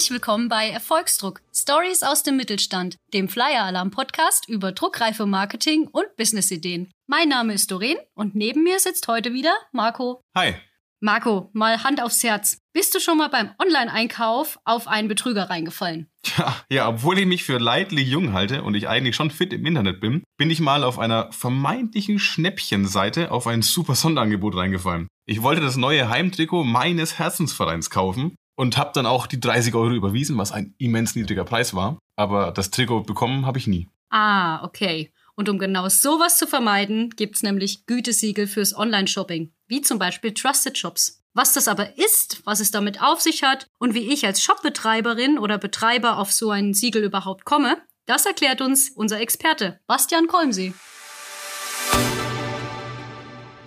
Herzlich willkommen bei Erfolgsdruck. Stories aus dem Mittelstand, dem Flyer Alarm Podcast über druckreife Marketing und Businessideen. Mein Name ist Doreen und neben mir sitzt heute wieder Marco. Hi. Marco, mal Hand aufs Herz. Bist du schon mal beim Online-Einkauf auf einen Betrüger reingefallen? Ja, ja, obwohl ich mich für leidlich jung halte und ich eigentlich schon fit im Internet bin, bin ich mal auf einer vermeintlichen Schnäppchenseite auf ein super Sonderangebot reingefallen. Ich wollte das neue Heimtrikot meines Herzensvereins kaufen und habe dann auch die 30 Euro überwiesen, was ein immens niedriger Preis war. Aber das Trikot bekommen habe ich nie. Ah, okay. Und um genau sowas zu vermeiden, gibt's nämlich Gütesiegel fürs Online-Shopping, wie zum Beispiel Trusted Shops. Was das aber ist, was es damit auf sich hat und wie ich als Shopbetreiberin oder Betreiber auf so ein Siegel überhaupt komme, das erklärt uns unser Experte, Bastian Kolmsee.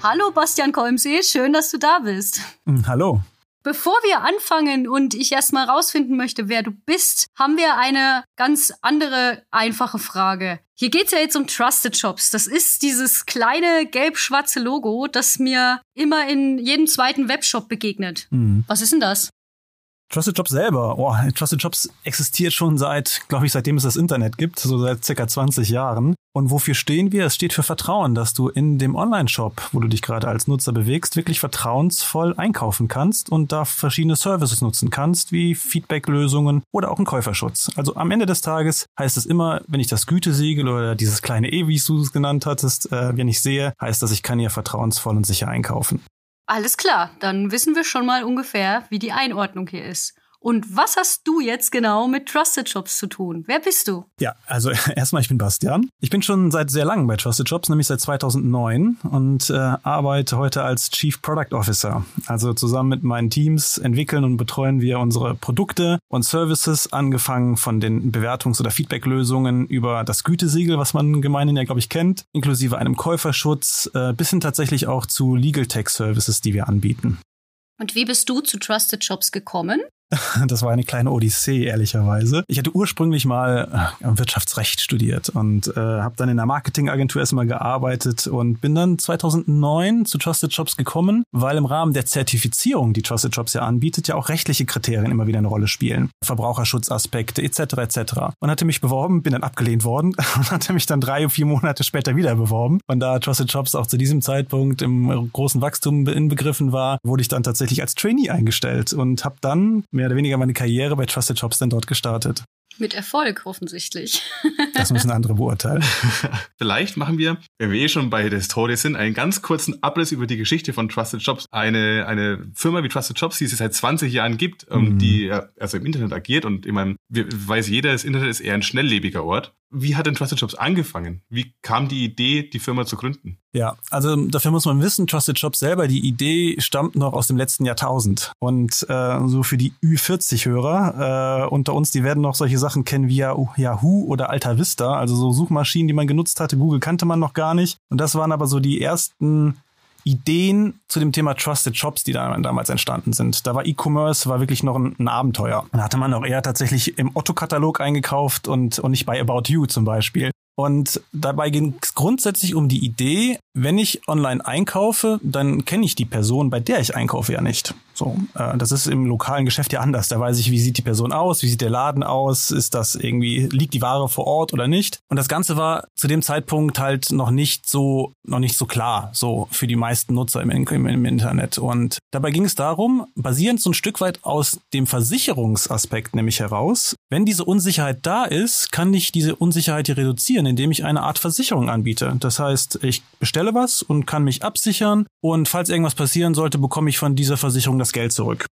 Hallo Bastian Kolmsee, schön, dass du da bist. Hm, hallo. Bevor wir anfangen und ich erstmal rausfinden möchte, wer du bist, haben wir eine ganz andere einfache Frage. Hier geht's ja jetzt um Trusted Shops. Das ist dieses kleine gelb-schwarze Logo, das mir immer in jedem zweiten Webshop begegnet. Mhm. Was ist denn das? Trusted Jobs selber, oh, Trusted Jobs existiert schon seit, glaube ich, seitdem es das Internet gibt, so seit circa 20 Jahren. Und wofür stehen wir? Es steht für Vertrauen, dass du in dem Online-Shop, wo du dich gerade als Nutzer bewegst, wirklich vertrauensvoll einkaufen kannst und da verschiedene Services nutzen kannst, wie Feedback-Lösungen oder auch einen Käuferschutz. Also am Ende des Tages heißt es immer, wenn ich das Gütesiegel oder dieses kleine E, wie du es genannt hattest, äh, wenn ich sehe, heißt das, ich kann hier vertrauensvoll und sicher einkaufen. Alles klar, dann wissen wir schon mal ungefähr, wie die Einordnung hier ist. Und was hast du jetzt genau mit Trusted Shops zu tun? Wer bist du? Ja, also erstmal, ich bin Bastian. Ich bin schon seit sehr langem bei Trusted Shops, nämlich seit 2009 und äh, arbeite heute als Chief Product Officer. Also zusammen mit meinen Teams entwickeln und betreuen wir unsere Produkte und Services, angefangen von den Bewertungs- oder Feedback-Lösungen über das Gütesiegel, was man gemeinhin ja, glaube ich, kennt, inklusive einem Käuferschutz, äh, bis hin tatsächlich auch zu Legal Tech Services, die wir anbieten. Und wie bist du zu Trusted Shops gekommen? Das war eine kleine Odyssee, ehrlicherweise. Ich hatte ursprünglich mal äh, Wirtschaftsrecht studiert und äh, habe dann in der Marketingagentur erstmal gearbeitet und bin dann 2009 zu Trusted Shops gekommen, weil im Rahmen der Zertifizierung, die Trusted Shops ja anbietet, ja auch rechtliche Kriterien immer wieder eine Rolle spielen. Verbraucherschutzaspekte etc. etc. Und hatte mich beworben, bin dann abgelehnt worden und hatte mich dann drei, vier Monate später wieder beworben. Und da Trusted Shops auch zu diesem Zeitpunkt im großen Wachstum inbegriffen war, wurde ich dann tatsächlich als Trainee eingestellt und habe dann mehr oder weniger meine Karriere bei Trusted Shops dann dort gestartet. Mit Erfolg offensichtlich. Das müssen andere beurteilen. Vielleicht machen wir, wenn wir eh schon bei der Historie sind, einen ganz kurzen Abriss über die Geschichte von Trusted Shops. Eine, eine Firma wie Trusted Shops, die es seit 20 Jahren gibt, ähm, mhm. die also im Internet agiert und ich meine, weiß jeder, das Internet ist eher ein schnelllebiger Ort. Wie hat denn Trusted Shops angefangen? Wie kam die Idee, die Firma zu gründen? Ja, also dafür muss man wissen, Trusted Shops selber, die Idee stammt noch aus dem letzten Jahrtausend. Und äh, so für die Ü40-Hörer äh, unter uns, die werden noch solche Sachen kennen wie Yahoo oder Alta Vista, also so Suchmaschinen, die man genutzt hatte. Google kannte man noch gar nicht. Und das waren aber so die ersten Ideen zu dem Thema Trusted Shops, die da damals entstanden sind. Da war E-Commerce war wirklich noch ein, ein, Abenteuer. Da hatte man auch eher tatsächlich im Otto-Katalog eingekauft und, und nicht bei About You zum Beispiel. Und dabei ging es grundsätzlich um die Idee, wenn ich online einkaufe, dann kenne ich die Person, bei der ich einkaufe, ja nicht. So, äh, das ist im lokalen Geschäft ja anders. Da weiß ich, wie sieht die Person aus, wie sieht der Laden aus, ist das irgendwie, liegt die Ware vor Ort oder nicht. Und das Ganze war zu dem Zeitpunkt halt noch nicht so, noch nicht so klar, so für die meisten Nutzer im, im, im Internet. Und dabei ging es darum, basierend so ein Stück weit aus dem Versicherungsaspekt nämlich heraus, wenn diese Unsicherheit da ist, kann ich diese Unsicherheit hier reduzieren, indem ich eine Art Versicherung anbiete. Das heißt, ich bestelle was und kann mich absichern und falls irgendwas passieren sollte, bekomme ich von dieser Versicherung das Geld zurück.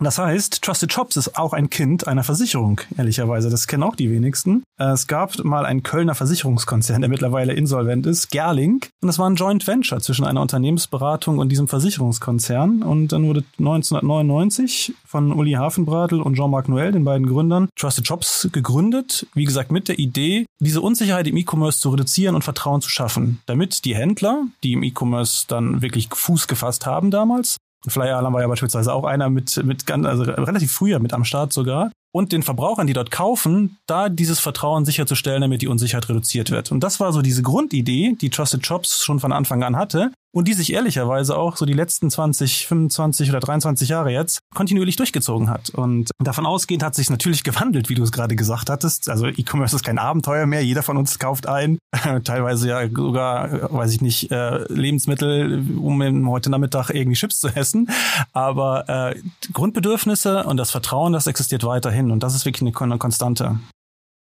Das heißt, Trusted Shops ist auch ein Kind einer Versicherung, ehrlicherweise. Das kennen auch die wenigsten. Es gab mal einen Kölner Versicherungskonzern, der mittlerweile insolvent ist, Gerling. Und das war ein Joint Venture zwischen einer Unternehmensberatung und diesem Versicherungskonzern. Und dann wurde 1999 von Uli Hafenbratel und Jean-Marc Noël, den beiden Gründern, Trusted Shops gegründet. Wie gesagt, mit der Idee, diese Unsicherheit im E-Commerce zu reduzieren und Vertrauen zu schaffen, damit die Händler, die im E-Commerce dann wirklich Fuß gefasst haben damals, Flyer Alarm war ja beispielsweise auch einer mit, mit ganz, also relativ früher mit am Start sogar. Und den Verbrauchern, die dort kaufen, da dieses Vertrauen sicherzustellen, damit die Unsicherheit reduziert wird. Und das war so diese Grundidee, die Trusted Shops schon von Anfang an hatte. Und die sich ehrlicherweise auch so die letzten 20, 25 oder 23 Jahre jetzt kontinuierlich durchgezogen hat. Und davon ausgehend hat sich natürlich gewandelt, wie du es gerade gesagt hattest. Also E-Commerce ist kein Abenteuer mehr. Jeder von uns kauft ein, teilweise ja sogar, weiß ich nicht, äh, Lebensmittel, um heute Nachmittag irgendwie Chips zu essen. Aber äh, Grundbedürfnisse und das Vertrauen, das existiert weiterhin. Und das ist wirklich eine Konstante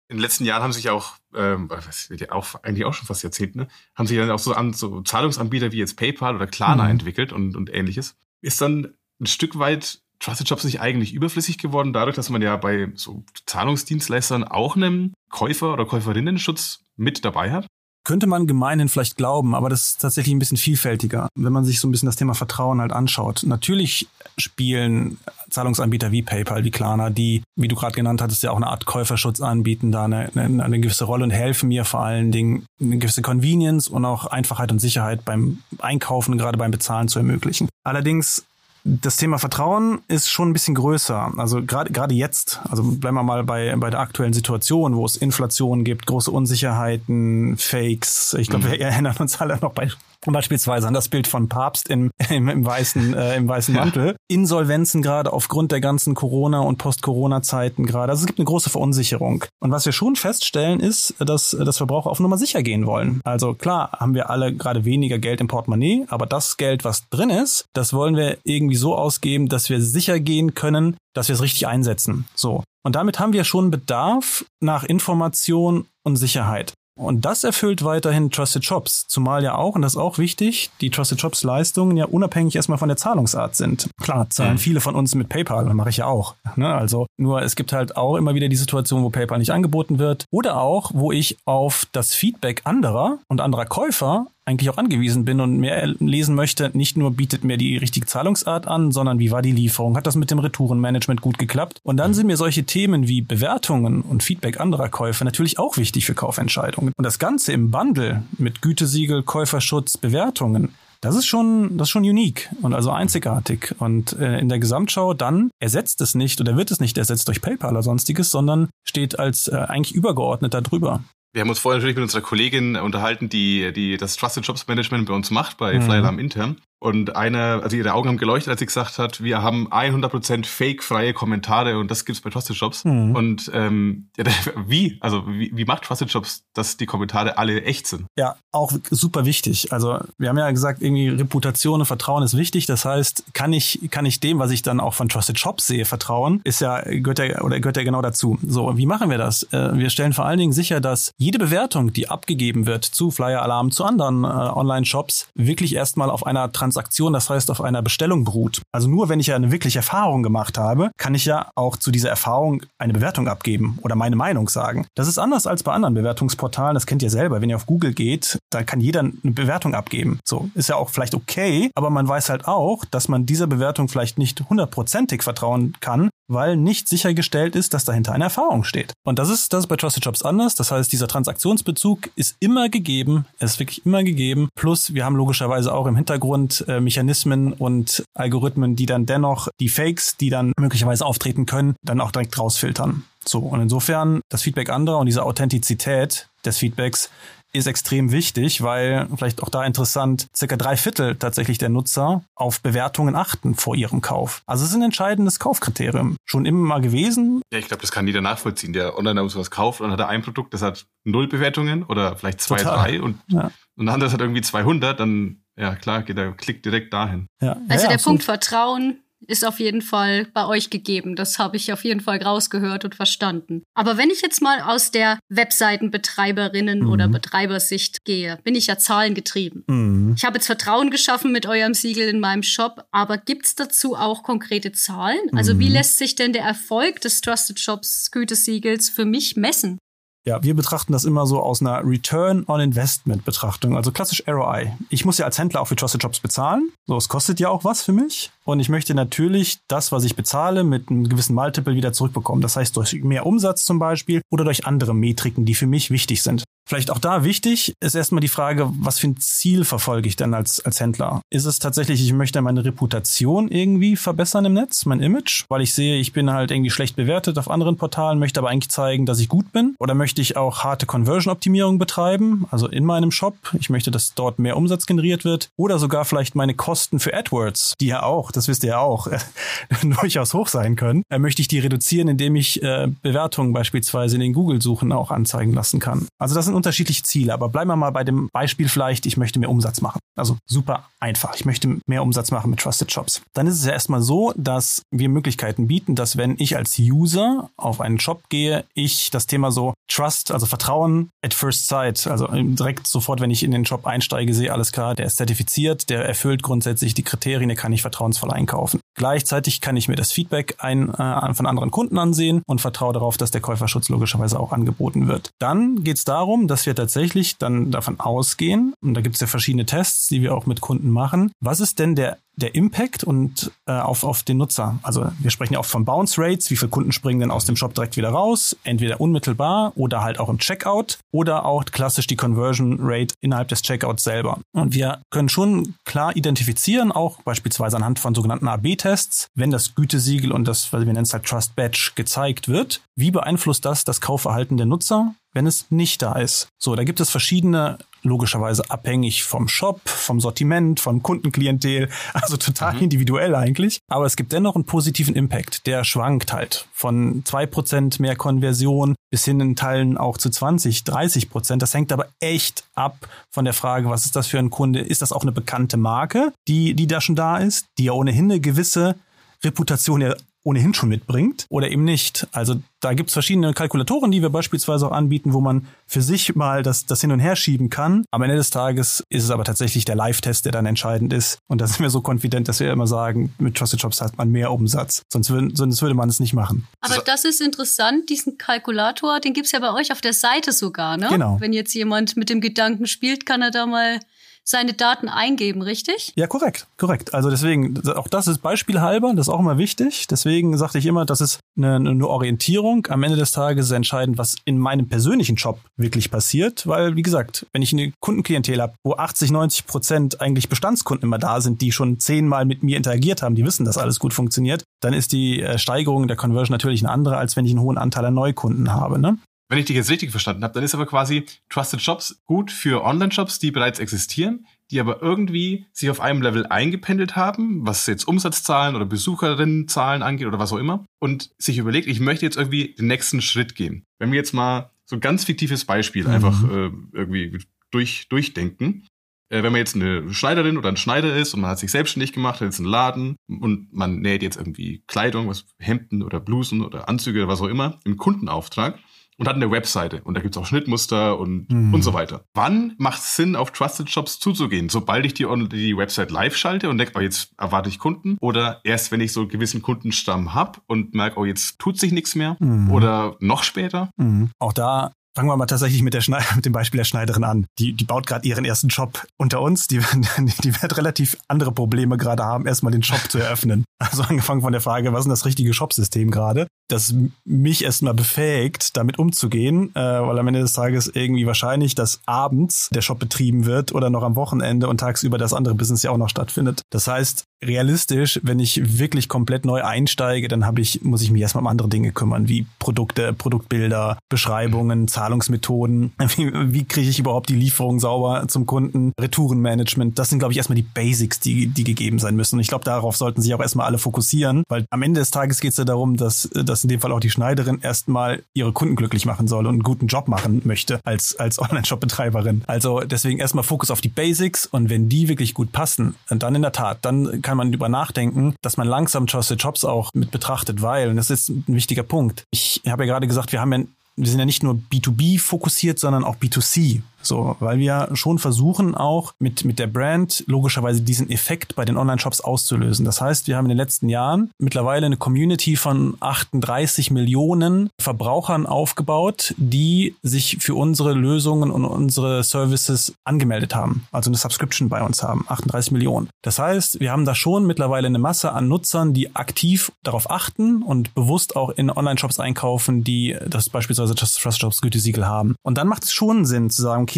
in den letzten Jahren haben sich auch, ähm, was wird ja auch eigentlich auch schon fast Jahrzehnte, ne, haben sich dann auch so, an, so Zahlungsanbieter wie jetzt PayPal oder Klarna mhm. entwickelt und, und ähnliches. Ist dann ein Stück weit Trusted Shops nicht eigentlich überflüssig geworden, dadurch, dass man ja bei so Zahlungsdienstleistern auch einen Käufer- oder Käuferinnenschutz mit dabei hat? Könnte man gemeinhin vielleicht glauben, aber das ist tatsächlich ein bisschen vielfältiger, wenn man sich so ein bisschen das Thema Vertrauen halt anschaut. Natürlich spielen Zahlungsanbieter wie PayPal, wie Klarna, die, wie du gerade genannt hattest, ja auch eine Art Käuferschutz anbieten, da eine, eine, eine gewisse Rolle und helfen mir vor allen Dingen eine gewisse Convenience und auch Einfachheit und Sicherheit beim Einkaufen, gerade beim Bezahlen zu ermöglichen. Allerdings das Thema Vertrauen ist schon ein bisschen größer. Also gerade gerade jetzt, also bleiben wir mal bei bei der aktuellen Situation, wo es Inflation gibt, große Unsicherheiten, Fakes. Ich glaube, mhm. wir erinnern uns alle noch bei beispielsweise an das Bild von Papst im, im, im weißen, äh, im weißen Mantel. Ja. Insolvenzen gerade aufgrund der ganzen Corona- und Post-Corona-Zeiten gerade. Also es gibt eine große Verunsicherung. Und was wir schon feststellen, ist, dass, dass Verbraucher auf Nummer sicher gehen wollen. Also klar haben wir alle gerade weniger Geld im Portemonnaie, aber das Geld, was drin ist, das wollen wir irgendwie so ausgeben, dass wir sicher gehen können, dass wir es richtig einsetzen. So. Und damit haben wir schon Bedarf nach Information und Sicherheit. Und das erfüllt weiterhin Trusted Shops, zumal ja auch, und das ist auch wichtig, die Trusted Shops Leistungen ja unabhängig erstmal von der Zahlungsart sind. Klar, zahlen mhm. viele von uns mit PayPal, das mache ich ja auch. Ne? Also nur es gibt halt auch immer wieder die Situation, wo PayPal nicht angeboten wird oder auch, wo ich auf das Feedback anderer und anderer Käufer eigentlich auch angewiesen bin und mehr lesen möchte, nicht nur bietet mir die richtige Zahlungsart an, sondern wie war die Lieferung? Hat das mit dem Retourenmanagement gut geklappt? Und dann sind mir solche Themen wie Bewertungen und Feedback anderer Käufer natürlich auch wichtig für Kaufentscheidungen. Und das Ganze im Bundle mit Gütesiegel, Käuferschutz, Bewertungen, das ist schon, das ist schon unique und also einzigartig. Und äh, in der Gesamtschau dann ersetzt es nicht oder wird es nicht ersetzt durch PayPal oder sonstiges, sondern steht als äh, eigentlich übergeordnet darüber. Wir haben uns vorher natürlich mit unserer Kollegin unterhalten, die, die das Trusted Jobs Management bei uns macht, bei mhm. Flyalarm intern. Und einer, also ihre Augen haben geleuchtet, als sie gesagt hat, wir haben 100% fake-freie Kommentare und das gibt's bei Trusted Jobs. Mhm. Und ähm, ja, wie? Also wie, wie macht Trusted Jobs, dass die Kommentare alle echt sind? Ja, auch super wichtig. Also wir haben ja gesagt, irgendwie Reputation und Vertrauen ist wichtig. Das heißt, kann ich, kann ich dem, was ich dann auch von Trusted Shops sehe, vertrauen? Ist ja, gehört ja, oder gehört ja genau dazu. So, wie machen wir das? Äh, wir stellen vor allen Dingen sicher, dass jede Bewertung, die abgegeben wird zu Flyer Alarm, zu anderen äh, Online-Shops, wirklich erstmal auf einer Trans Transaktion, das heißt auf einer Bestellung beruht. Also nur wenn ich ja eine wirkliche Erfahrung gemacht habe, kann ich ja auch zu dieser Erfahrung eine Bewertung abgeben oder meine Meinung sagen. Das ist anders als bei anderen Bewertungsportalen, das kennt ihr selber. Wenn ihr auf Google geht, da kann jeder eine Bewertung abgeben. So, ist ja auch vielleicht okay, aber man weiß halt auch, dass man dieser Bewertung vielleicht nicht hundertprozentig vertrauen kann, weil nicht sichergestellt ist, dass dahinter eine Erfahrung steht. Und das ist, das ist bei Trusted Shops anders. Das heißt, dieser Transaktionsbezug ist immer gegeben, er ist wirklich immer gegeben. Plus, wir haben logischerweise auch im Hintergrund äh, Mechanismen und Algorithmen, die dann dennoch die Fakes, die dann möglicherweise auftreten können, dann auch direkt rausfiltern. So, und insofern das Feedback anderer und diese Authentizität des Feedbacks ist extrem wichtig, weil vielleicht auch da interessant, circa drei Viertel tatsächlich der Nutzer auf Bewertungen achten vor ihrem Kauf. Also es ist ein entscheidendes Kaufkriterium. Schon immer mal gewesen. Ja, ich glaube, das kann jeder nachvollziehen, der online was kauft und hat er ein Produkt, das hat null Bewertungen oder vielleicht zwei, Total. drei und, ja. und ein anderes hat irgendwie 200, dann ja klar, geht der Klick direkt dahin. Ja. Also ja, der Punkt Vertrauen ist auf jeden Fall bei euch gegeben. Das habe ich auf jeden Fall rausgehört und verstanden. Aber wenn ich jetzt mal aus der Webseitenbetreiberinnen mhm. oder Betreibersicht gehe, bin ich ja zahlengetrieben. Mhm. Ich habe jetzt Vertrauen geschaffen mit eurem Siegel in meinem Shop, aber gibt es dazu auch konkrete Zahlen? Also mhm. wie lässt sich denn der Erfolg des Trusted Shops Gütesiegels für mich messen? Ja, wir betrachten das immer so aus einer Return on Investment Betrachtung, also klassisch ROI. Ich muss ja als Händler auch für Trusted Shops bezahlen. So, es kostet ja auch was für mich. Und ich möchte natürlich das, was ich bezahle, mit einem gewissen Multiple wieder zurückbekommen. Das heißt durch mehr Umsatz zum Beispiel oder durch andere Metriken, die für mich wichtig sind. Vielleicht auch da wichtig ist erstmal die Frage, was für ein Ziel verfolge ich denn als, als Händler? Ist es tatsächlich, ich möchte meine Reputation irgendwie verbessern im Netz, mein Image, weil ich sehe, ich bin halt irgendwie schlecht bewertet auf anderen Portalen, möchte aber eigentlich zeigen, dass ich gut bin? Oder möchte ich auch harte Conversion-Optimierung betreiben, also in meinem Shop? Ich möchte, dass dort mehr Umsatz generiert wird. Oder sogar vielleicht meine Kosten für AdWords, die ja auch, das wisst ihr ja auch, durchaus hoch sein können. Äh, möchte ich die reduzieren, indem ich äh, Bewertungen beispielsweise in den Google-Suchen auch anzeigen lassen kann? Also das sind unterschiedliche Ziele, aber bleiben wir mal bei dem Beispiel vielleicht, ich möchte mehr Umsatz machen. Also super einfach. Ich möchte mehr Umsatz machen mit Trusted Shops. Dann ist es ja erstmal so, dass wir Möglichkeiten bieten, dass wenn ich als User auf einen Shop gehe, ich das Thema so Trust, also Vertrauen at first sight, also direkt sofort, wenn ich in den Shop einsteige, sehe alles klar, der ist zertifiziert, der erfüllt grundsätzlich die Kriterien, der kann ich vertrauensvoll einkaufen. Gleichzeitig kann ich mir das Feedback ein, äh, von anderen Kunden ansehen und vertraue darauf, dass der Käuferschutz logischerweise auch angeboten wird. Dann geht es darum, dass wir tatsächlich dann davon ausgehen, und da gibt es ja verschiedene Tests, die wir auch mit Kunden machen, was ist denn der der Impact und äh, auf, auf den Nutzer. Also wir sprechen ja auch von Bounce Rates, wie viele Kunden springen denn aus dem Shop direkt wieder raus, entweder unmittelbar oder halt auch im Checkout oder auch klassisch die Conversion Rate innerhalb des Checkouts selber. Und wir können schon klar identifizieren, auch beispielsweise anhand von sogenannten AB-Tests, wenn das Gütesiegel und das, was wir nennen es halt Trust Badge gezeigt wird, wie beeinflusst das das Kaufverhalten der Nutzer, wenn es nicht da ist? So, da gibt es verschiedene logischerweise abhängig vom Shop, vom Sortiment, vom Kundenklientel, also total mhm. individuell eigentlich. Aber es gibt dennoch einen positiven Impact, der schwankt halt von zwei Prozent mehr Konversion bis hin in Teilen auch zu 20, 30 Prozent. Das hängt aber echt ab von der Frage, was ist das für ein Kunde? Ist das auch eine bekannte Marke, die, die da schon da ist, die ja ohnehin eine gewisse Reputation ja ohnehin schon mitbringt oder eben nicht. Also da gibt's verschiedene Kalkulatoren, die wir beispielsweise auch anbieten, wo man für sich mal das, das hin und her schieben kann. Am Ende des Tages ist es aber tatsächlich der Live-Test, der dann entscheidend ist. Und da sind wir so konfident, dass wir immer sagen, mit Trusted Shops hat man mehr Umsatz. Sonst, würden, sonst würde man es nicht machen. Aber das ist interessant, diesen Kalkulator, den gibt's ja bei euch auf der Seite sogar, ne? Genau. Wenn jetzt jemand mit dem Gedanken spielt, kann er da mal seine Daten eingeben, richtig? Ja, korrekt, korrekt. Also deswegen, auch das ist beispielhalber, das ist auch immer wichtig. Deswegen sagte ich immer, das ist eine, eine Orientierung. Am Ende des Tages ist entscheidend, was in meinem persönlichen Job wirklich passiert, weil, wie gesagt, wenn ich eine Kundenklientel habe, wo 80, 90 Prozent eigentlich Bestandskunden immer da sind, die schon zehnmal mit mir interagiert haben, die wissen, dass alles gut funktioniert, dann ist die äh, Steigerung der Conversion natürlich eine andere, als wenn ich einen hohen Anteil an Neukunden habe. Ne? Wenn ich dich jetzt richtig verstanden habe, dann ist aber quasi Trusted Shops gut für Online-Shops, die bereits existieren, die aber irgendwie sich auf einem Level eingependelt haben, was jetzt Umsatzzahlen oder Besucherinnenzahlen angeht oder was auch immer, und sich überlegt, ich möchte jetzt irgendwie den nächsten Schritt gehen. Wenn wir jetzt mal so ein ganz fiktives Beispiel mhm. einfach äh, irgendwie durch, durchdenken. Äh, wenn man jetzt eine Schneiderin oder ein Schneider ist und man hat sich selbstständig gemacht, hat jetzt einen Laden und man näht jetzt irgendwie Kleidung, was Hemden oder Blusen oder Anzüge oder was auch immer im Kundenauftrag und hat eine Webseite und da gibt's auch Schnittmuster und, mhm. und so weiter. Wann macht es Sinn, auf Trusted Shops zuzugehen? Sobald ich die, die Website live schalte und denke, oh, jetzt erwarte ich Kunden? Oder erst, wenn ich so einen gewissen Kundenstamm hab und merke, oh, jetzt tut sich nichts mehr? Mhm. Oder noch später? Mhm. Auch da Fangen wir mal tatsächlich mit, der Schneid mit dem Beispiel der Schneiderin an. Die, die baut gerade ihren ersten Job unter uns. Die, die wird relativ andere Probleme gerade haben, erstmal den Shop zu eröffnen. Also angefangen von der Frage, was ist denn das richtige Shopsystem gerade? Das mich erstmal befähigt, damit umzugehen, äh, weil am Ende des Tages irgendwie wahrscheinlich, dass abends der Shop betrieben wird oder noch am Wochenende und tagsüber das andere Business ja auch noch stattfindet. Das heißt, realistisch, wenn ich wirklich komplett neu einsteige, dann habe ich, muss ich mich erstmal um andere Dinge kümmern, wie Produkte, Produktbilder, Beschreibungen, Zahlungsmethoden, wie, wie kriege ich überhaupt die Lieferung sauber zum Kunden, Retourenmanagement, das sind, glaube ich, erstmal die Basics, die, die gegeben sein müssen. Und ich glaube, darauf sollten sich auch erstmal alle fokussieren, weil am Ende des Tages geht es ja darum, dass, dass in dem Fall auch die Schneiderin erstmal ihre Kunden glücklich machen soll und einen guten Job machen möchte als, als Online-Shop-Betreiberin. Also deswegen erstmal Fokus auf die Basics und wenn die wirklich gut passen, dann in der Tat, dann kann man über nachdenken, dass man langsam Trusted Jobs auch mit betrachtet, weil, und das ist ein wichtiger Punkt. Ich habe ja gerade gesagt, wir haben ja wir sind ja nicht nur B2B fokussiert, sondern auch B2C. So, weil wir schon versuchen auch mit, mit der Brand logischerweise diesen Effekt bei den Online-Shops auszulösen. Das heißt, wir haben in den letzten Jahren mittlerweile eine Community von 38 Millionen Verbrauchern aufgebaut, die sich für unsere Lösungen und unsere Services angemeldet haben. Also eine Subscription bei uns haben. 38 Millionen. Das heißt, wir haben da schon mittlerweile eine Masse an Nutzern, die aktiv darauf achten und bewusst auch in Online-Shops einkaufen, die das beispielsweise Trust Shops Gütesiegel haben. Und dann macht es schon Sinn zu sagen, okay,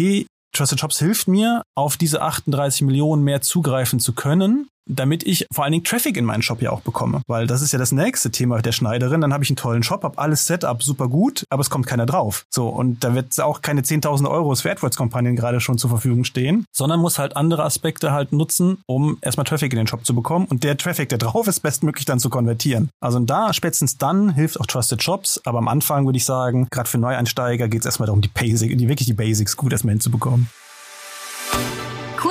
Trusted Shops hilft mir, auf diese 38 Millionen mehr zugreifen zu können damit ich vor allen Dingen Traffic in meinen Shop ja auch bekomme. Weil das ist ja das nächste Thema der Schneiderin. Dann habe ich einen tollen Shop, habe alles Setup super gut, aber es kommt keiner drauf. So, und da wird auch keine 10.000 Euro für AdWords-Kampagnen gerade schon zur Verfügung stehen, sondern muss halt andere Aspekte halt nutzen, um erstmal Traffic in den Shop zu bekommen und der Traffic, der drauf ist, bestmöglich dann zu konvertieren. Also da, spätestens dann hilft auch Trusted Shops, aber am Anfang würde ich sagen, gerade für Neueinsteiger geht es erstmal darum, die Basic, die wirklich die Basics gut erstmal hinzubekommen.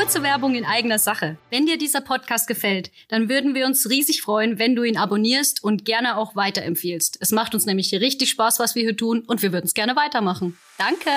Kurze Werbung in eigener Sache. Wenn dir dieser Podcast gefällt, dann würden wir uns riesig freuen, wenn du ihn abonnierst und gerne auch weiterempfiehlst. Es macht uns nämlich richtig Spaß, was wir hier tun und wir würden es gerne weitermachen. Danke!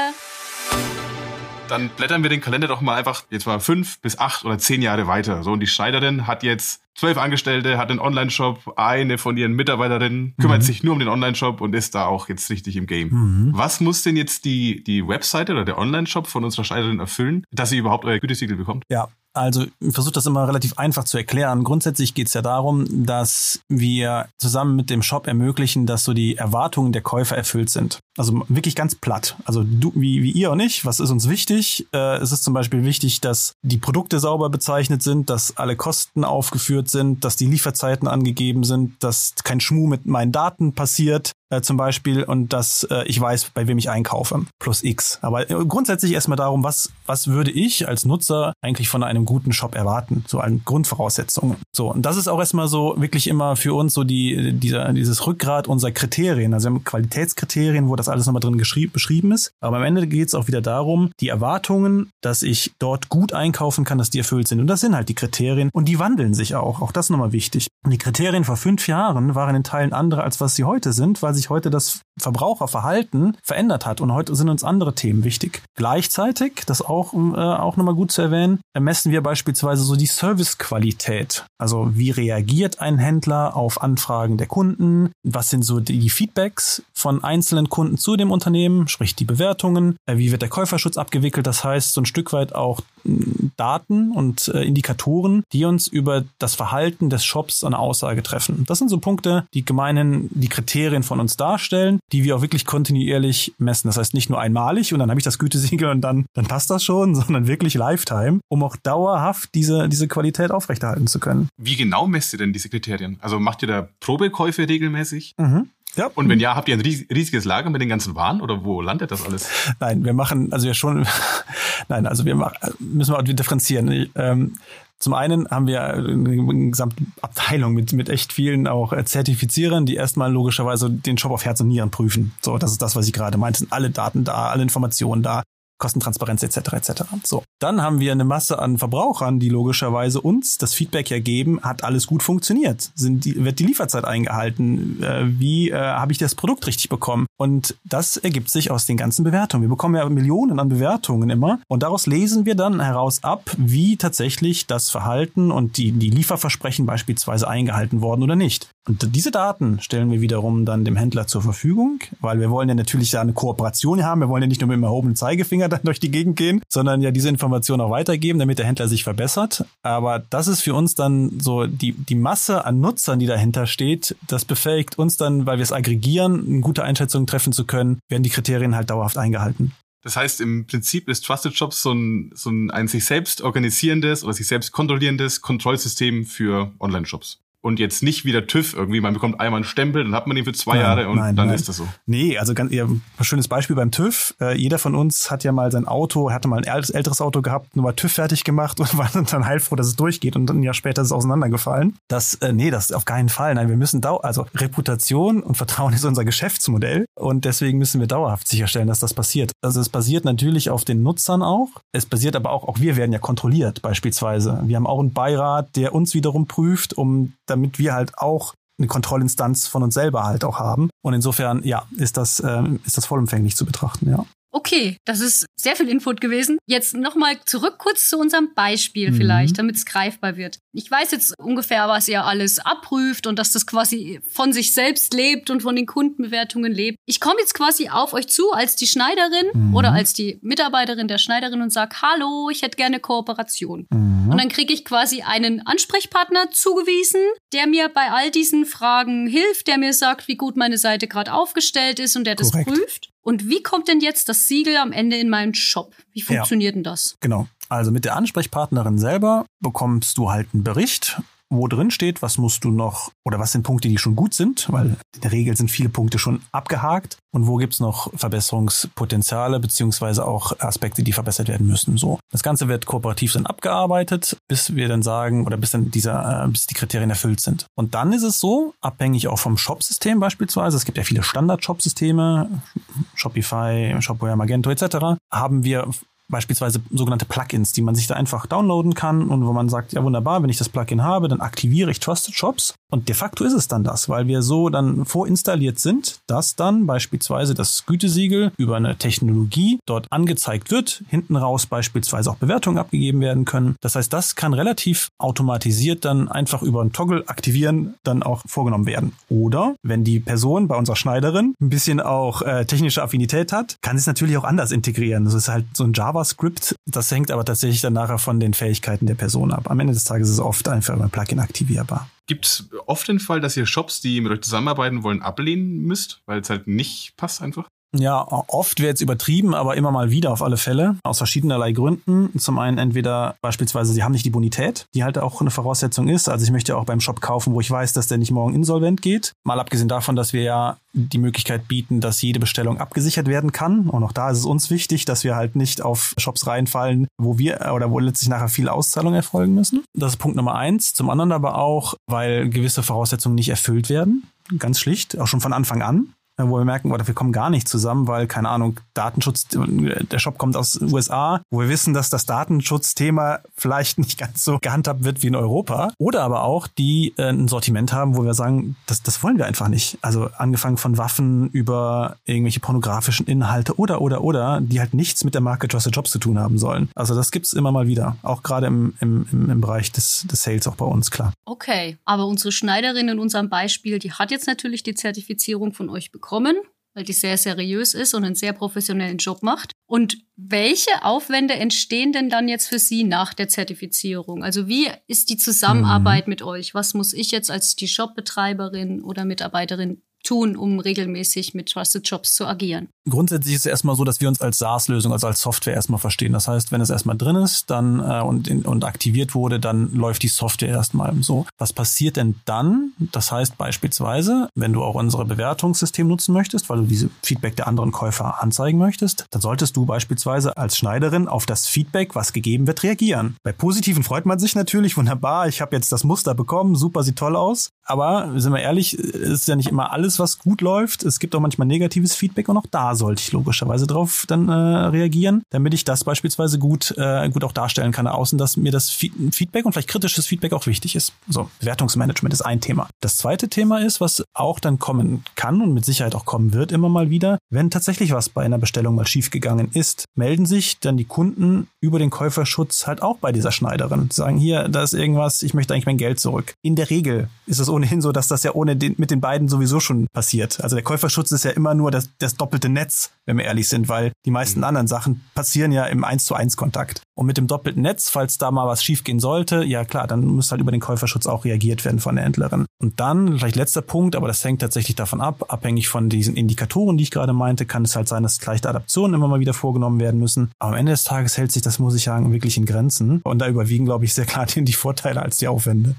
Dann blättern wir den Kalender doch mal einfach jetzt mal fünf bis acht oder zehn Jahre weiter. So, und die Schneiderin hat jetzt zwölf Angestellte, hat einen Online-Shop, eine von ihren Mitarbeiterinnen kümmert mhm. sich nur um den Online-Shop und ist da auch jetzt richtig im Game. Mhm. Was muss denn jetzt die, die Webseite oder der Online-Shop von unserer Schneiderin erfüllen, dass sie überhaupt euer Gütesiegel bekommt? Ja, also ich versuche das immer relativ einfach zu erklären. Grundsätzlich geht es ja darum, dass wir zusammen mit dem Shop ermöglichen, dass so die Erwartungen der Käufer erfüllt sind. Also wirklich ganz platt. Also du, wie, wie ihr und ich, was ist uns wichtig? Äh, es ist zum Beispiel wichtig, dass die Produkte sauber bezeichnet sind, dass alle Kosten aufgeführt sind, dass die Lieferzeiten angegeben sind, dass kein Schmuh mit meinen Daten passiert, äh, zum Beispiel und dass äh, ich weiß, bei wem ich einkaufe, plus X. Aber äh, grundsätzlich erstmal darum, was, was würde ich als Nutzer eigentlich von einem guten Shop erwarten, so an Grundvoraussetzungen. So, und das ist auch erstmal so wirklich immer für uns so die, dieser, dieses Rückgrat unserer Kriterien. Also wir haben Qualitätskriterien, wo das alles nochmal drin beschrieben ist. Aber am Ende geht es auch wieder darum, die Erwartungen, dass ich dort gut einkaufen kann, dass die erfüllt sind. Und das sind halt die Kriterien und die wandeln sich auch. Auch das nochmal wichtig. Und die Kriterien vor fünf Jahren waren in Teilen andere, als was sie heute sind, weil sich heute das Verbraucherverhalten verändert hat und heute sind uns andere Themen wichtig. Gleichzeitig, das auch, äh, auch nochmal gut zu erwähnen, messen wir beispielsweise so die Servicequalität. Also wie reagiert ein Händler auf Anfragen der Kunden? Was sind so die Feedbacks von einzelnen Kunden zu dem Unternehmen, sprich die Bewertungen? Äh, wie wird der Käuferschutz abgewickelt? Das heißt, so ein Stück weit auch Daten und äh, Indikatoren, die uns über das Verhalten des Shops eine Aussage treffen. Das sind so Punkte, die gemeinhin die Kriterien von uns darstellen, die wir auch wirklich kontinuierlich messen. Das heißt nicht nur einmalig und dann habe ich das Gütesiegel und dann, dann passt das schon, sondern wirklich Lifetime, um auch dauerhaft diese, diese Qualität aufrechterhalten zu können. Wie genau messt ihr denn diese Kriterien? Also macht ihr da Probekäufe regelmäßig? Mhm. Ja. Und wenn ja, habt ihr ein riesiges Lager mit den ganzen Waren oder wo landet das alles? Nein, wir machen, also wir schon, nein, also wir machen, müssen wir differenzieren. Ähm, zum einen haben wir eine gesamte Abteilung mit, mit echt vielen auch Zertifizierern, die erstmal logischerweise den Shop auf Herz und Nieren prüfen. So, das ist das, was ich gerade meinte. Sind alle Daten da, alle Informationen da. Kostentransparenz etc. etc. So, dann haben wir eine Masse an Verbrauchern, die logischerweise uns das Feedback ja geben, hat alles gut funktioniert, sind die, wird die Lieferzeit eingehalten, äh, wie äh, habe ich das Produkt richtig bekommen? Und das ergibt sich aus den ganzen Bewertungen. Wir bekommen ja Millionen an Bewertungen immer und daraus lesen wir dann heraus ab, wie tatsächlich das Verhalten und die, die Lieferversprechen beispielsweise eingehalten worden oder nicht. Und diese Daten stellen wir wiederum dann dem Händler zur Verfügung, weil wir wollen ja natürlich da eine Kooperation haben. Wir wollen ja nicht nur mit dem erhobenen Zeigefinger dann durch die Gegend gehen, sondern ja diese Information auch weitergeben, damit der Händler sich verbessert. Aber das ist für uns dann so die, die Masse an Nutzern, die dahinter steht, das befähigt uns dann, weil wir es aggregieren, eine gute Einschätzung treffen zu können, werden die Kriterien halt dauerhaft eingehalten. Das heißt, im Prinzip ist Trusted Shops so ein, so ein, ein sich selbst organisierendes oder sich selbst kontrollierendes Kontrollsystem für Online-Shops und jetzt nicht wie der TÜV irgendwie, man bekommt einmal einen Stempel, dann hat man ihn für zwei nein, Jahre und nein, dann nein. ist das so. Nee, also ganz, ja, ein schönes Beispiel beim TÜV. Äh, jeder von uns hat ja mal sein Auto, hatte mal ein älteres Auto gehabt, nur mal TÜV fertig gemacht und war dann heilfroh, dass es durchgeht und dann ein Jahr später ist es auseinandergefallen. Das, äh, nee, das auf keinen Fall. Nein, wir müssen dau also Reputation und Vertrauen ist unser Geschäftsmodell und deswegen müssen wir dauerhaft sicherstellen, dass das passiert. Also es basiert natürlich auf den Nutzern auch. Es basiert aber auch, auch wir werden ja kontrolliert beispielsweise. Wir haben auch einen Beirat, der uns wiederum prüft, um damit wir halt auch eine Kontrollinstanz von uns selber halt auch haben. Und insofern, ja, ist das, ähm, ist das vollumfänglich zu betrachten, ja. Okay, das ist sehr viel Input gewesen. Jetzt nochmal zurück kurz zu unserem Beispiel mhm. vielleicht, damit es greifbar wird. Ich weiß jetzt ungefähr, was ihr alles abprüft und dass das quasi von sich selbst lebt und von den Kundenbewertungen lebt. Ich komme jetzt quasi auf euch zu als die Schneiderin mhm. oder als die Mitarbeiterin der Schneiderin und sage, hallo, ich hätte gerne Kooperation. Mhm. Und dann kriege ich quasi einen Ansprechpartner zugewiesen, der mir bei all diesen Fragen hilft, der mir sagt, wie gut meine Seite gerade aufgestellt ist und der das Korrekt. prüft. Und wie kommt denn jetzt das Siegel am Ende in meinen Shop? Wie funktioniert ja, denn das? Genau. Also mit der Ansprechpartnerin selber bekommst du halt einen Bericht wo drin steht, was musst du noch oder was sind Punkte, die schon gut sind, weil in der Regel sind viele Punkte schon abgehakt und wo gibt's noch Verbesserungspotenziale beziehungsweise auch Aspekte, die verbessert werden müssen. So, das Ganze wird kooperativ dann abgearbeitet, bis wir dann sagen oder bis dann dieser, äh, bis die Kriterien erfüllt sind. Und dann ist es so, abhängig auch vom Shop-System beispielsweise, es gibt ja viele Standard-Shop-Systeme, Shopify, Shopware, Magento etc., haben wir beispielsweise sogenannte Plugins, die man sich da einfach downloaden kann und wo man sagt, ja wunderbar, wenn ich das Plugin habe, dann aktiviere ich Trusted Shops und de facto ist es dann das, weil wir so dann vorinstalliert sind, dass dann beispielsweise das Gütesiegel über eine Technologie dort angezeigt wird, hinten raus beispielsweise auch Bewertungen abgegeben werden können. Das heißt, das kann relativ automatisiert dann einfach über einen Toggle aktivieren dann auch vorgenommen werden. Oder wenn die Person bei unserer Schneiderin ein bisschen auch äh, technische Affinität hat, kann sie es natürlich auch anders integrieren. Das ist halt so ein Java JavaScript. Das hängt aber tatsächlich dann nachher von den Fähigkeiten der Person ab. Am Ende des Tages ist es oft einfach über ein Plugin aktivierbar. Gibt es oft den Fall, dass ihr Shops, die mit euch zusammenarbeiten wollen, ablehnen müsst, weil es halt nicht passt einfach? Ja, oft wäre jetzt übertrieben, aber immer mal wieder auf alle Fälle. Aus verschiedenerlei Gründen. Zum einen entweder beispielsweise, sie haben nicht die Bonität, die halt auch eine Voraussetzung ist. Also ich möchte auch beim Shop kaufen, wo ich weiß, dass der nicht morgen insolvent geht. Mal abgesehen davon, dass wir ja die Möglichkeit bieten, dass jede Bestellung abgesichert werden kann. Und auch da ist es uns wichtig, dass wir halt nicht auf Shops reinfallen, wo wir oder wo letztlich nachher viele Auszahlungen erfolgen müssen. Das ist Punkt Nummer eins. Zum anderen aber auch, weil gewisse Voraussetzungen nicht erfüllt werden. Ganz schlicht, auch schon von Anfang an wo wir merken, oder wir kommen gar nicht zusammen, weil, keine Ahnung, Datenschutz, der Shop kommt aus USA, wo wir wissen, dass das Datenschutzthema vielleicht nicht ganz so gehandhabt wird wie in Europa. Oder aber auch, die äh, ein Sortiment haben, wo wir sagen, das, das wollen wir einfach nicht. Also angefangen von Waffen über irgendwelche pornografischen Inhalte oder, oder, oder, die halt nichts mit der Marke Trusted Jobs zu tun haben sollen. Also das gibt's immer mal wieder. Auch gerade im, im, im Bereich des, des Sales auch bei uns, klar. Okay, aber unsere Schneiderin in unserem Beispiel, die hat jetzt natürlich die Zertifizierung von euch bekommen bekommen, weil die sehr seriös ist und einen sehr professionellen Job macht. Und welche Aufwände entstehen denn dann jetzt für Sie nach der Zertifizierung? Also wie ist die Zusammenarbeit mhm. mit euch? Was muss ich jetzt als die Shopbetreiberin oder Mitarbeiterin tun, um regelmäßig mit Trusted Jobs zu agieren? Grundsätzlich ist es erstmal so, dass wir uns als SaaS-Lösung, also als Software erstmal verstehen. Das heißt, wenn es erstmal drin ist dann äh, und, in, und aktiviert wurde, dann läuft die Software erstmal so. Was passiert denn dann? Das heißt beispielsweise, wenn du auch unsere Bewertungssystem nutzen möchtest, weil du diese Feedback der anderen Käufer anzeigen möchtest, dann solltest du beispielsweise als Schneiderin auf das Feedback, was gegeben wird, reagieren. Bei positiven freut man sich natürlich, wunderbar, ich habe jetzt das Muster bekommen, super, sieht toll aus. Aber sind wir ehrlich, ist ja nicht immer alles, was gut läuft. Es gibt auch manchmal negatives Feedback und auch da sollte ich logischerweise drauf dann äh, reagieren, damit ich das beispielsweise gut, äh, gut auch darstellen kann außen, dass mir das Feedback und vielleicht kritisches Feedback auch wichtig ist. So, Bewertungsmanagement ist ein Thema. Das zweite Thema ist, was auch dann kommen kann und mit Sicherheit auch kommen wird immer mal wieder, wenn tatsächlich was bei einer Bestellung mal schiefgegangen ist, melden sich dann die Kunden über den Käuferschutz halt auch bei dieser Schneiderin. Sagen hier, da ist irgendwas, ich möchte eigentlich mein Geld zurück. In der Regel ist es ohnehin so, dass das ja ohne den, mit den beiden sowieso schon passiert. Also der Käuferschutz ist ja immer nur das, das doppelte Netz, wenn wir ehrlich sind, weil die meisten mhm. anderen Sachen passieren ja im 1 zu 1 Kontakt. Und mit dem doppelten Netz, falls da mal was schiefgehen sollte, ja klar, dann muss halt über den Käuferschutz auch reagiert werden von der Händlerin. Und dann, vielleicht letzter Punkt, aber das hängt tatsächlich davon ab, abhängig von diesen Indikatoren, die ich gerade meinte, kann es halt sein, dass leichte Adaptionen immer mal wieder vorgenommen werden müssen. Aber am Ende des Tages hält sich das, muss ich sagen, wirklich in Grenzen. Und da überwiegen, glaube ich, sehr klar die Vorteile als die Aufwände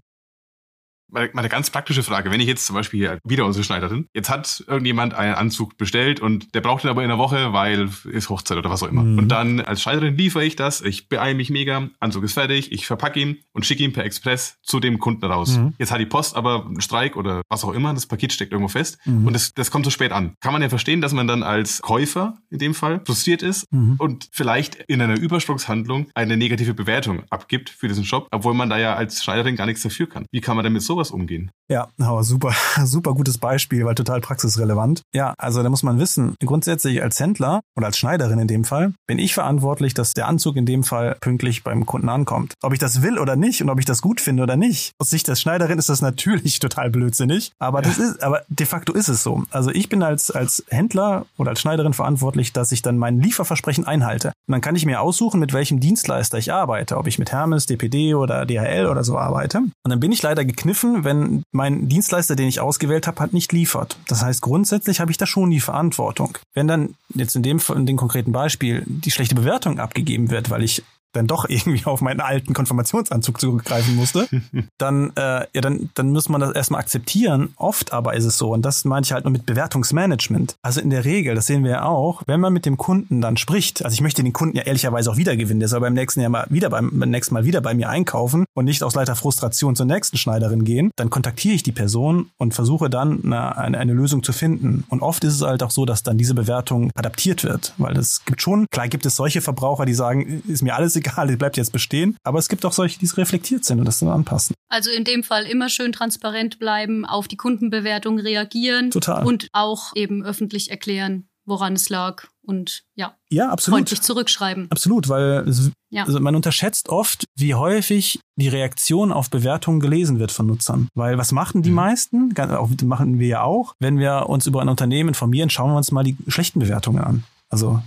meine, meine ganz praktische Frage, wenn ich jetzt zum Beispiel hier wieder unsere Schneiderin, jetzt hat irgendjemand einen Anzug bestellt und der braucht den aber in einer Woche, weil ist Hochzeit oder was auch immer. Mhm. Und dann als Schneiderin liefere ich das, ich beeile mich mega, Anzug ist fertig, ich verpacke ihn und schicke ihn per Express zu dem Kunden raus. Mhm. Jetzt hat die Post aber einen Streik oder was auch immer, das Paket steckt irgendwo fest mhm. und das, das kommt so spät an. Kann man ja verstehen, dass man dann als Käufer in dem Fall frustriert ist mhm. und vielleicht in einer Übersprungshandlung eine negative Bewertung abgibt für diesen Shop, obwohl man da ja als Schneiderin gar nichts dafür kann. Wie kann man damit so sowas umgehen? Ja, aber super, super gutes Beispiel, weil total praxisrelevant. Ja, also da muss man wissen, grundsätzlich als Händler oder als Schneiderin in dem Fall, bin ich verantwortlich, dass der Anzug in dem Fall pünktlich beim Kunden ankommt. Ob ich das will oder nicht und ob ich das gut finde oder nicht. Aus Sicht der Schneiderin ist das natürlich total blödsinnig, aber das ist, aber de facto ist es so. Also ich bin als, als Händler oder als Schneiderin verantwortlich, dass ich dann mein Lieferversprechen einhalte. Und dann kann ich mir aussuchen, mit welchem Dienstleister ich arbeite, ob ich mit Hermes, DPD oder DHL oder so arbeite. Und dann bin ich leider gekniffen, wenn mein Dienstleister, den ich ausgewählt habe, hat nicht liefert. Das heißt, grundsätzlich habe ich da schon die Verantwortung. Wenn dann jetzt in dem, in dem konkreten Beispiel die schlechte Bewertung abgegeben wird, weil ich dann doch irgendwie auf meinen alten Konfirmationsanzug zurückgreifen musste, dann, äh, ja, dann, dann muss man das erstmal akzeptieren. Oft aber ist es so, und das meine ich halt nur mit Bewertungsmanagement. Also in der Regel, das sehen wir ja auch, wenn man mit dem Kunden dann spricht, also ich möchte den Kunden ja ehrlicherweise auch wieder gewinnen, der soll beim nächsten Jahr mal wieder beim, beim nächsten Mal wieder bei mir einkaufen und nicht aus leider Frustration zur nächsten Schneiderin gehen, dann kontaktiere ich die Person und versuche dann eine, eine, eine Lösung zu finden. Und oft ist es halt auch so, dass dann diese Bewertung adaptiert wird, weil es gibt schon, klar gibt es solche Verbraucher, die sagen, ist mir alles egal, die bleibt jetzt bestehen. Aber es gibt auch solche, die reflektiert sind und das dann anpassen. Also in dem Fall immer schön transparent bleiben, auf die Kundenbewertung reagieren. Total. Und auch eben öffentlich erklären, woran es lag und ja, ja absolut. freundlich zurückschreiben. Absolut, weil es, ja. also man unterschätzt oft, wie häufig die Reaktion auf Bewertungen gelesen wird von Nutzern. Weil was machen die mhm. meisten? Auch, machen wir ja auch. Wenn wir uns über ein Unternehmen informieren, schauen wir uns mal die schlechten Bewertungen an. Also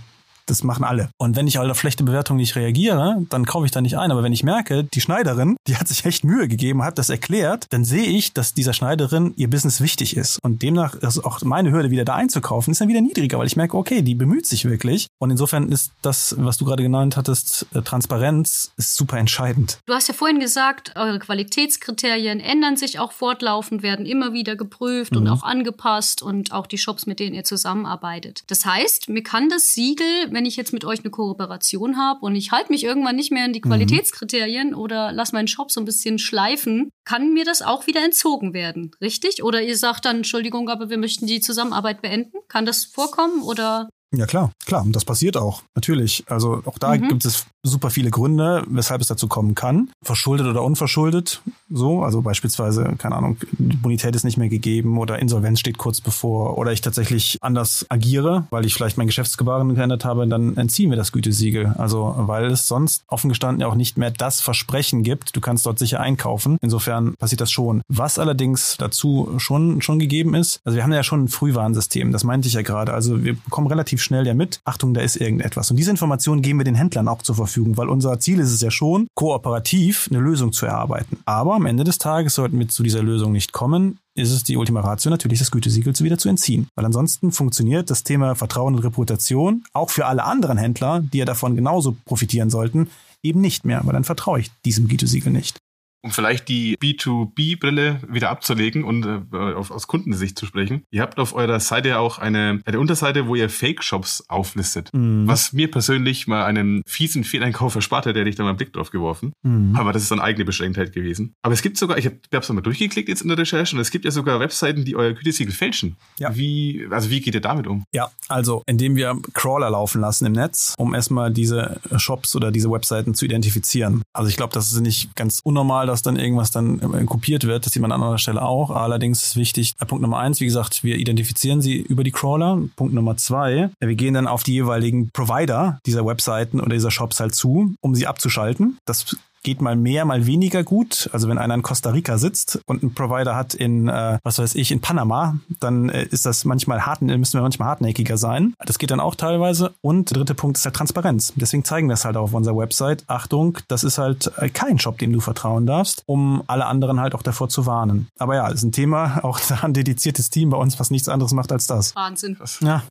das machen alle. Und wenn ich halt auf schlechte Bewertungen nicht reagiere, dann kaufe ich da nicht ein. Aber wenn ich merke, die Schneiderin, die hat sich echt Mühe gegeben, hat das erklärt, dann sehe ich, dass dieser Schneiderin ihr Business wichtig ist. Und demnach ist auch meine Hürde, wieder da einzukaufen, ist dann wieder niedriger, weil ich merke, okay, die bemüht sich wirklich. Und insofern ist das, was du gerade genannt hattest, äh, Transparenz, ist super entscheidend. Du hast ja vorhin gesagt, eure Qualitätskriterien ändern sich auch fortlaufend, werden immer wieder geprüft mhm. und auch angepasst und auch die Shops, mit denen ihr zusammenarbeitet. Das heißt, mir kann das Siegel wenn ich jetzt mit euch eine Kooperation habe und ich halte mich irgendwann nicht mehr an die mhm. Qualitätskriterien mhm. oder lasse meinen Shop so ein bisschen schleifen, kann mir das auch wieder entzogen werden, richtig? Oder ihr sagt dann, Entschuldigung, aber wir möchten die Zusammenarbeit beenden? Kann das vorkommen oder ja, klar, klar. Und das passiert auch. Natürlich. Also auch da mhm. gibt es super viele Gründe, weshalb es dazu kommen kann. Verschuldet oder unverschuldet. So. Also beispielsweise, keine Ahnung, Bonität ist nicht mehr gegeben oder Insolvenz steht kurz bevor oder ich tatsächlich anders agiere, weil ich vielleicht mein Geschäftsgebaren geändert habe, dann entziehen wir das Gütesiegel. Also, weil es sonst offen gestanden ja auch nicht mehr das Versprechen gibt. Du kannst dort sicher einkaufen. Insofern passiert das schon. Was allerdings dazu schon, schon gegeben ist, also wir haben ja schon ein Frühwarnsystem. Das meinte ich ja gerade. Also wir bekommen relativ schnell ja mit, Achtung, da ist irgendetwas. Und diese Informationen geben wir den Händlern auch zur Verfügung, weil unser Ziel ist es ja schon, kooperativ eine Lösung zu erarbeiten. Aber am Ende des Tages sollten wir zu dieser Lösung nicht kommen, ist es die Ultima Ratio natürlich, das Gütesiegel wieder zu entziehen. Weil ansonsten funktioniert das Thema Vertrauen und Reputation auch für alle anderen Händler, die ja davon genauso profitieren sollten, eben nicht mehr, weil dann vertraue ich diesem Gütesiegel nicht um vielleicht die B2B-Brille wieder abzulegen und äh, auf, aus Kundensicht zu sprechen. Ihr habt auf eurer Seite auch eine, eine Unterseite, wo ihr Fake-Shops auflistet. Mhm. Was mir persönlich mal einen fiesen Fehleinkauf erspart hätte, hätte ich da mal einen Blick drauf geworfen. Mhm. Aber das ist dann eigene Beschränktheit gewesen. Aber es gibt sogar, ich habe es mal durchgeklickt jetzt in der Recherche und es gibt ja sogar Webseiten, die euer Gütesiegel fälschen. Ja. Wie, also wie geht ihr damit um? Ja, also indem wir Crawler laufen lassen im Netz, um erstmal diese Shops oder diese Webseiten zu identifizieren. Also ich glaube, das ist nicht ganz unnormal, dass dann irgendwas dann äh, kopiert wird. Das sieht man an anderer Stelle auch. Allerdings ist wichtig, äh, Punkt Nummer eins, wie gesagt, wir identifizieren sie über die Crawler. Punkt Nummer zwei, wir gehen dann auf die jeweiligen Provider dieser Webseiten oder dieser Shops halt zu, um sie abzuschalten. Das geht mal mehr, mal weniger gut. Also wenn einer in Costa Rica sitzt und einen Provider hat in, äh, was weiß ich, in Panama, dann äh, ist das manchmal hart, müssen wir manchmal hartnäckiger sein. Das geht dann auch teilweise. Und der dritte Punkt ist halt Transparenz. Deswegen zeigen wir es halt auch auf unserer Website. Achtung, das ist halt äh, kein Shop, dem du vertrauen darfst, um alle anderen halt auch davor zu warnen. Aber ja, ist ein Thema, auch ein dediziertes Team bei uns, was nichts anderes macht als das. Wahnsinn. Ja.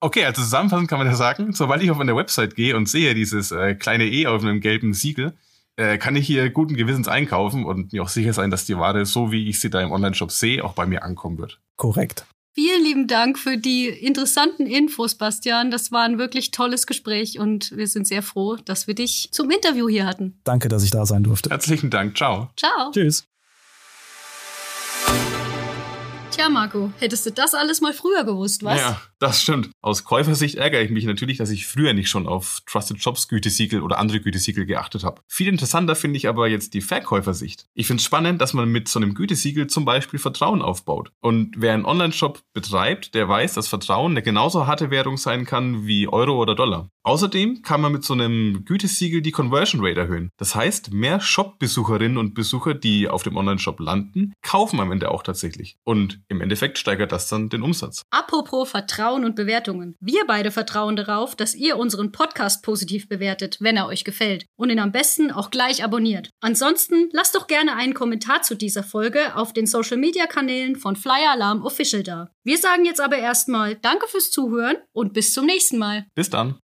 Okay, also zusammenfassend kann man ja sagen, sobald ich auf eine Website gehe und sehe dieses äh, kleine E auf einem gelben Siegel, äh, kann ich hier guten Gewissens einkaufen und mir auch sicher sein, dass die Ware, so wie ich sie da im Online-Shop sehe, auch bei mir ankommen wird. Korrekt. Vielen lieben Dank für die interessanten Infos, Bastian. Das war ein wirklich tolles Gespräch und wir sind sehr froh, dass wir dich zum Interview hier hatten. Danke, dass ich da sein durfte. Herzlichen Dank. Ciao. Ciao. Tschüss. Tja, Marco, hättest du das alles mal früher gewusst, was? Ja, Das stimmt. Aus Käufersicht ärgere ich mich natürlich, dass ich früher nicht schon auf Trusted Shops Gütesiegel oder andere Gütesiegel geachtet habe. Viel interessanter finde ich aber jetzt die Verkäufersicht. Ich finde es spannend, dass man mit so einem Gütesiegel zum Beispiel Vertrauen aufbaut. Und wer einen Online-Shop betreibt, der weiß, dass Vertrauen eine genauso harte Währung sein kann wie Euro oder Dollar. Außerdem kann man mit so einem Gütesiegel die Conversion Rate erhöhen. Das heißt, mehr Shop-Besucherinnen und Besucher, die auf dem Online-Shop landen, kaufen am Ende auch tatsächlich. Und im Endeffekt steigert das dann den Umsatz. Apropos Vertrauen und Bewertungen. Wir beide vertrauen darauf, dass ihr unseren Podcast positiv bewertet, wenn er euch gefällt. Und ihn am besten auch gleich abonniert. Ansonsten lasst doch gerne einen Kommentar zu dieser Folge auf den Social-Media-Kanälen von Flyer Alarm Official da. Wir sagen jetzt aber erstmal Danke fürs Zuhören und bis zum nächsten Mal. Bis dann.